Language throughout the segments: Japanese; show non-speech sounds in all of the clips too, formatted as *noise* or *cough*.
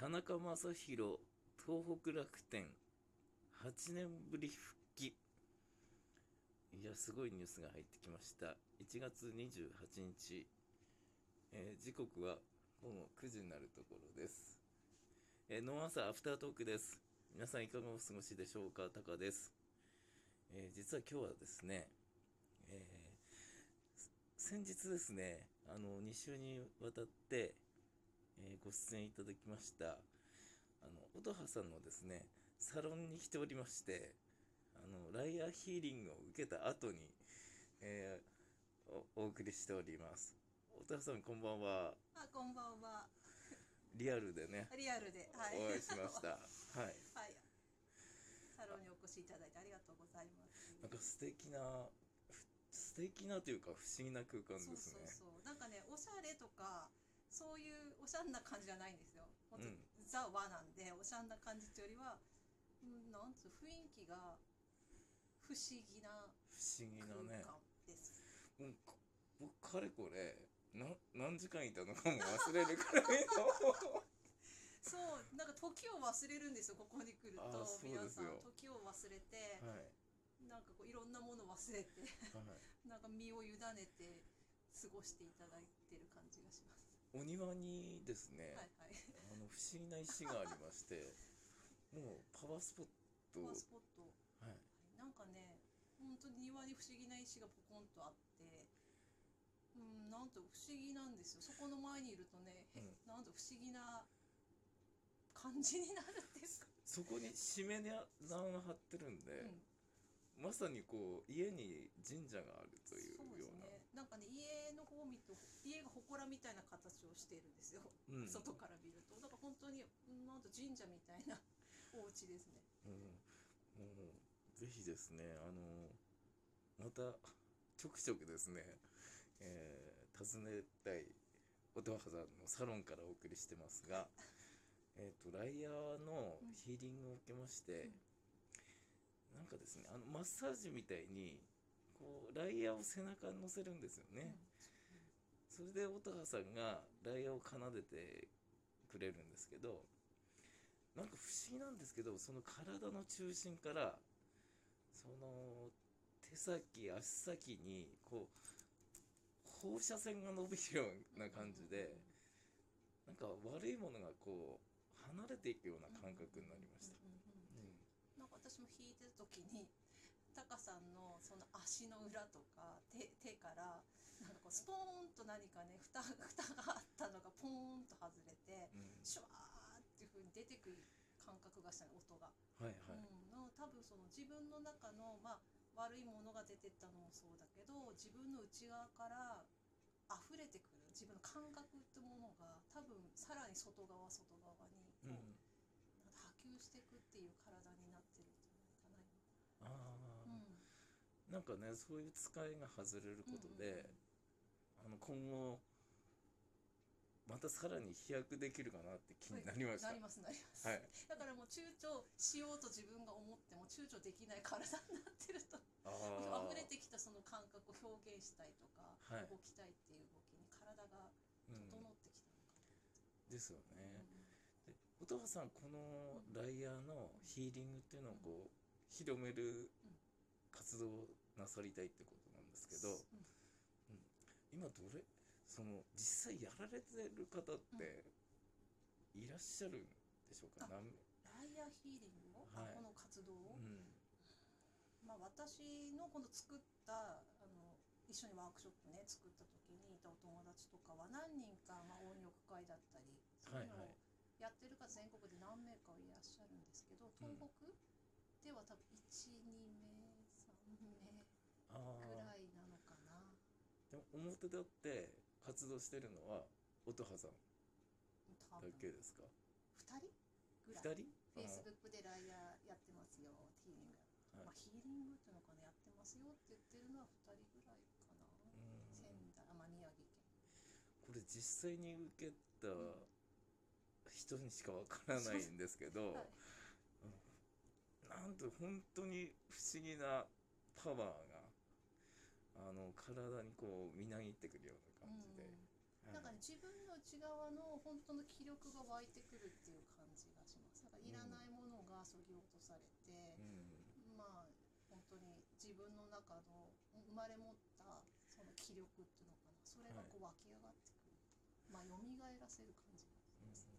田中将大東北楽天8年ぶり復帰。いやすごいニュースが入ってきました。1月28日、えー時刻は午後9時になるところです、えー、ノンアサーアフタートークです。皆さんいかがお過ごしでしょうか？タカです、えー実は今日はですね、えー先日ですねあの2週にわたって、えーご出演いただきましたあの音羽さんのですねサロンに来ておりましてあのライアーヒーリングを受けた後に、えーおお送りしております音羽さんこんばんはあ、こんばんは。リアルでねリアルで、はい。お会いしました *laughs* はいはい。サロンにお越しいただいてありがとうございます。なんか素敵なふ素敵なというか不思議な空間そうですねそうそう。なんかね、おしゃれとか。そういうおしゃんな感じじゃないんですよ。本当、うんザ和なんで、おしゃんな感じっていうよりは。うん、なんつう雰囲気が。不思議な不思議な空ね僕かれこれな何時間いたのかも忘れるくらいの *laughs* そう、なんか時を忘れるんですよ。ここに来ると皆さん時を忘れて。はい、なんかこういろんなもの忘れて。はい、*laughs* なんか身を委ねて過ごしていただいてる感じがします。お庭にですね、はいはい。あの不思議な石がありまして *laughs* もうパワースポットパワースポット。はい、なんかね、本当に庭に不思議な石がポコンとあって、うん、なんと不思議なんですよ。そこの前にいるとね、へうんなんと不思議な感じになるっていうか。そこにしめ縄が張ってるんで、うんまさにこう家に神社があるというそうでようなすね。なんかね、家の方を見ると、家が祠みたいな形をしているんですよ。うん外から見ると、だから本当に、うんなんと神社みたいな *laughs* お家ですね。うん、もうぜひですねあのまたちょくちょくですね、えー訪ねたい音羽さんのサロンからお送りしてますが、えっとライヤーのヒーリングを受けまして、なんかですねあのマッサージみたいにこうライヤーを背中に乗せるんですよね、それで音羽さんがライヤーを奏でてくれるんですけどなんか不思議なんですけどその体の中心からその手先足先にこう放射線が伸びるような感じでなんか悪いものがこう離れていくような感覚になりました。なんか私も弾いてる時にタカさんのその足の裏とか手手からなんかこうスポーンと何かね蓋 *laughs* 蓋があったのがポーンと外れてうん。シュワーっていう風に出てくる感覚がしたね音が。はいはい、うん、なので多分その自分の中の、まあ、悪いものが出てったのもそうだけど自分の内側から溢れてくる自分の感覚ってものが多分さらに外側外側にこう、うん、波及していくっていう体になってるんじゃないかなあ今。あ、なんかねそういう使いが外れることで、あの今後またさらに飛躍できるかなって気になりました。なりますなります、はい。だからもう躊躇しようと自分が思っても躊躇できない体になってると。溢れてきたその感覚を表現したいとか、はい。動きたいっていう動きに体がうん整ってきたのかですよな、ね。で音羽さんこのライヤーのヒーリングっていうのをこう広める活動をなさりたいってことなんですけど、うん。今どれその実際やられてる方っていらっしゃるんでしょうか？ライヤーヒーリングを、あはい。この活動を、うん。まあ、私のこの作ったあの一緒にワークショップね作った時にいたお友達とかは何人か、まあ、音浴会だったりそういうのをやってる方全国で何名かいらっしゃるんですけど東北では多分12名3名あぐあらいなのかな。でも表立って活動してるのは音羽さんだけですか？2人？ぐらい。二人？フェイスブックでライヤーやってますよ。ヒーリング、はい。まあ、ヒーリングっていうのかな？やってますよって言ってるのは2人ぐらいかな、うん。仙台。あまあ宮城県。これ実際に受けた人にしかわからないんですけど、はい。なんと本当に不思議なパワーがあの体にこうみなぎってくるような感じで、うん。なんかね自分の内側の本当の気力が湧いてくるっていう感じがします。なんかいらないものがそぎ落とされて、うん。まあ本当に自分の中の生まれ持ったその気力っていうのかな。それがこう湧き上がってくる、まあ蘇らせる感じがします、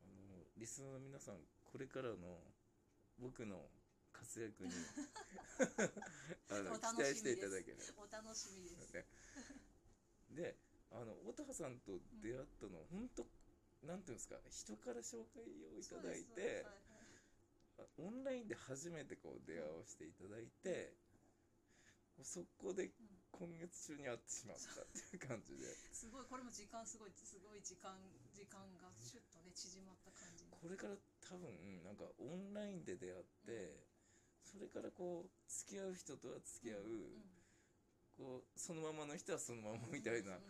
あのリスナーの皆さんこれからの僕の活躍に。*laughs* あのお期楽しみです。待していただければ。お楽しみです、ね。であの乙葉さんと出会ったの、本当なんていうんですか人から紹介をいただいてオンラインで初めてこう出会わせていただいて、そこでうん。今月中に会ってしまったっていう感じで。*laughs* すごいこれも時間すごいすごい時間時間がシュッとね縮まった感じに。これから多分なんかオンラインで出会って、それからこう付き合う人とは付き合う、んこうそのままの人はそのままみたいな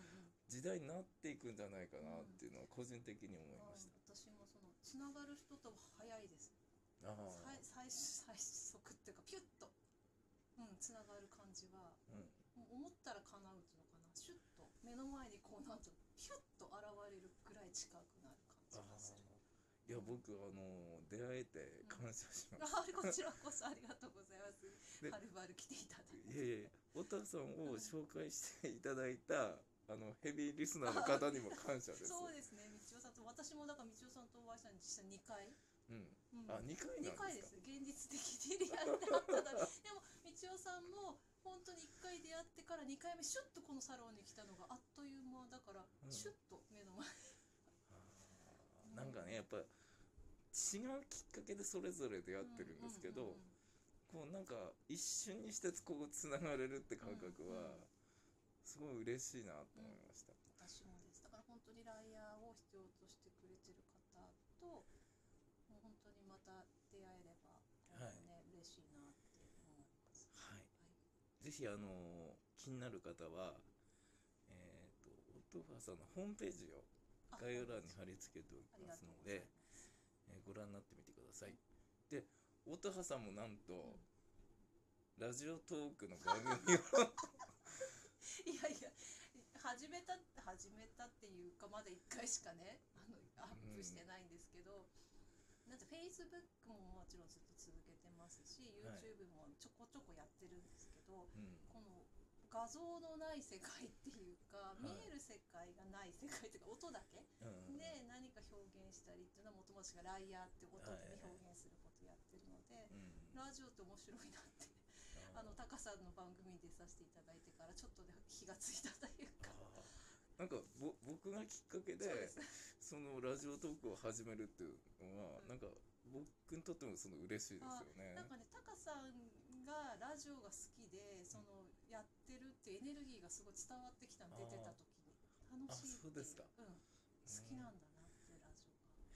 時代になっていくんじゃないかなっていうのは個人的に思いまし私もそのつながる人とは早いです。あ最最最速っていうかピュッと。うんつながる感じはうん。もう思ったら叶うっていうのかな。シュッと。目の前にこうなんとピュッと現れるぐらい近くなる感じあがするあいや僕あの出会えて感謝します。あこちらこそありがとうございます。ではるばる来ていただいて。いやいやおたさんを紹介していただいたあのヘビーリスナーの方にも感謝です。そうですね道夫さんと私もだから道夫さんとお会いしたの実際2回、うん。うん。あ二回2なんで回です。現実的にリアルで会っただけ *laughs* でも道夫さんも本当に1回出会ってから2回目シュッとこのサロンに来たのがあっという間だから、うん。シュッと目の前あーなんかねやっぱ違うきっかけでそれぞれ出会ってるんですけど、うんうんうんこうなんか一瞬にしてこうつながれるって感覚うんはすごい嬉しいなと思いました。私もですだから本当にライヤーを必要としてくれてる方ともう本当にまた出会えれば、はいね嬉しいなって思います。はい。ぜひあの気になる方はえっ、とオトファーさんのホームページをあ概要欄に貼り付けておきますので、えーご覧になってみてください。で、音羽さんもなんと、ラジオトークの番組をす。*laughs* いやいや始めた始めたっていうかまだ1回しかねあのアップしてないんですけど、なんて Facebook ももちろんずっと続けてますしはい YouTube もちょこちょこやってるんですけど、うんこの画像のない世界っていうか、い。見える世界がない世界っていうか音だけうんで何か表現したりっていうのはもともとがライヤーって音ではい表現することやってるので、うんラジオって面白いなってあのタカさんの番組に出させていただいてからちょっとで気がついたというか。なんかぼ僕がきっかけでそのラジオトークを始めるっていうのは、うん。なんか僕にとってもその嬉しいですよね。なんかねタカさんがラジオが好きでそのやってるってエネルギーがすごい伝わってきたの出てた時に。楽しいそうですか。うん、好きなんだなって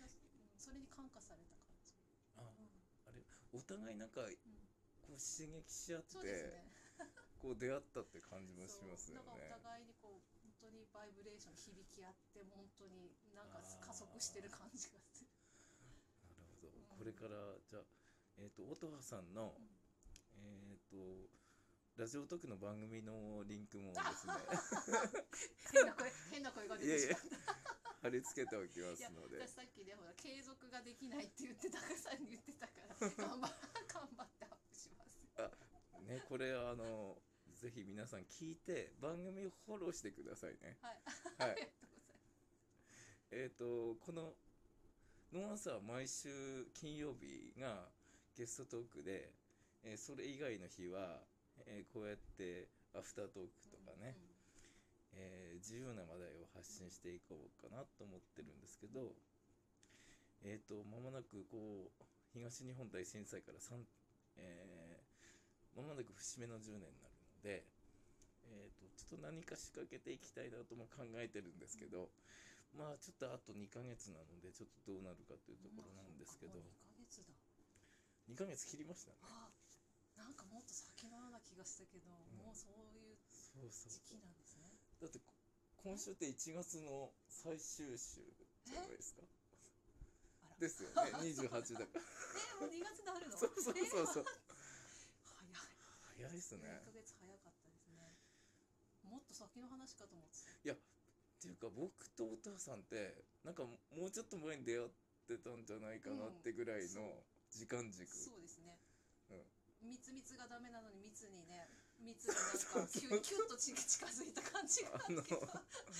ラジオが、うんそれに感化された感じ、あうん。あれお互いなんかこうん。う刺激し合って、そうですね。*laughs* こう出会ったって感じもしますよね。お互いにこう本当にバイブレーション響き合って本当になんか加速してる感じがする。なるほど、うん。これからじゃあえっ、と音羽さんの、えっ、とラジオトークの番組のリンクもですね。変な声変な声が出いやいやてしまった。貼り付けておきまいやすので。私さっきねほら継続ができないって言ってたかさんに言ってたから *laughs* 頑張頑張ってアップします。ねこれあのぜひ皆さん聞いて番組をフォローしてくださいね。はい。はい。ありがとうございます。えっ、とこのノンアンサーは毎週金曜日がゲストトークで、えーそれ以外の日は、えーこうやってアフタートークとかね、えー自由な話題を発信していこうかなと思ってるんですけどえっ、と間もなくこう東日本大震災から3えー間もなく節目の10年になるので、えー、とちょっと何か仕掛けていきたいなとも考えてるんですけどまあちょっとあと2ヶ月なのでちょっとどうなるかというところなんですけど。まあそっかもう2ヶ月だ。2ヶ月切りましたね。あなんかもっと先のような気がしたけど、もうそういうそうそう時期なんですね。だってこ今週って1月の最終週じゃないですか。ですよね。28だから。*laughs* えもう2月であるの？そうそうそうそう。早い。早いですね。1ヶ月早かったですね。もっと先の話かと思ってた。いやっていうか僕とお父さんってなんかもうちょっと前に出会ってたんじゃないかなってぐらいの時間軸、そうですね、うん密密がダメなのに密にね密になんか *laughs* キュキュッと近近づいた感じがあるけど。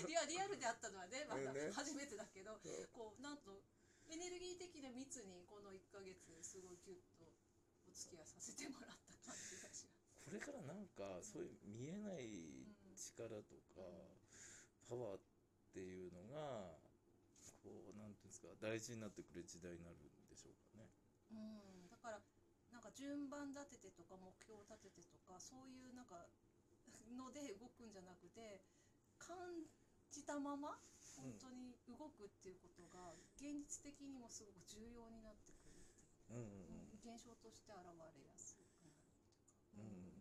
いや *laughs* リアルであったのはねまだね初めてだけど、そう。こうなんとエネルギー的な密にこの1ヶ月すごいキュッとお付き合いさせてもらった感じがします。これからなんかそういう見えない力とかパワーっていうのがこうなんていうんですか大事になってくる時代になるんでしょうかね。うん、順番立ててとか目標を立ててとかそういうなんかので動くんじゃなくて感じたまま本当に動くっていうことが現実的にもすごく重要になってくるううんうんうん。現象として現れやすくなるっていうか、うんうん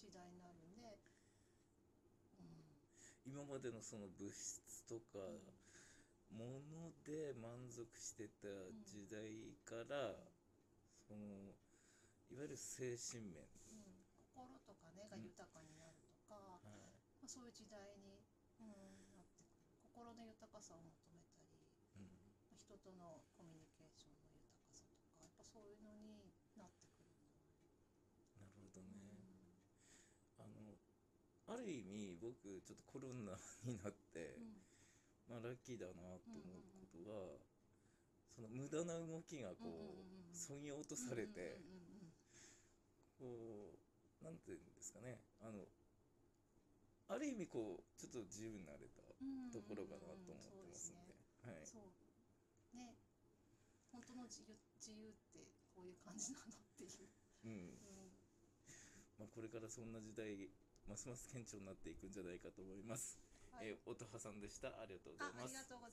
時代になるんで、今までのその物質とかうんもので満足してた時代から、そのいわゆる精神面、うん心とかねが豊かになるとか、はい。まあ、そういう時代に、うん、なってくる。心の豊かさを求めたりうん。人とのコミュニケーションの豊かさとかやっぱそういうのになってくるなるほどね。あのある意味僕ちょっとコロナになって、うん。まあ、ラッキーだなと思うことは、その無駄な動きがこうんうんうんうん。うそぎ落とされて、うんうんうんこうなんていうんですかね。あのある意味こうちょっと自由になれたところかなと思ってますんで、はい、そう。ね。本当の自由自由ってこういう感じなのっていう、うん。うん。まあ、これからそんな時代ますます顕著になっていくんじゃないかと思います。はい。えー、音羽さんでした。ありがとうございます。あありがとうございます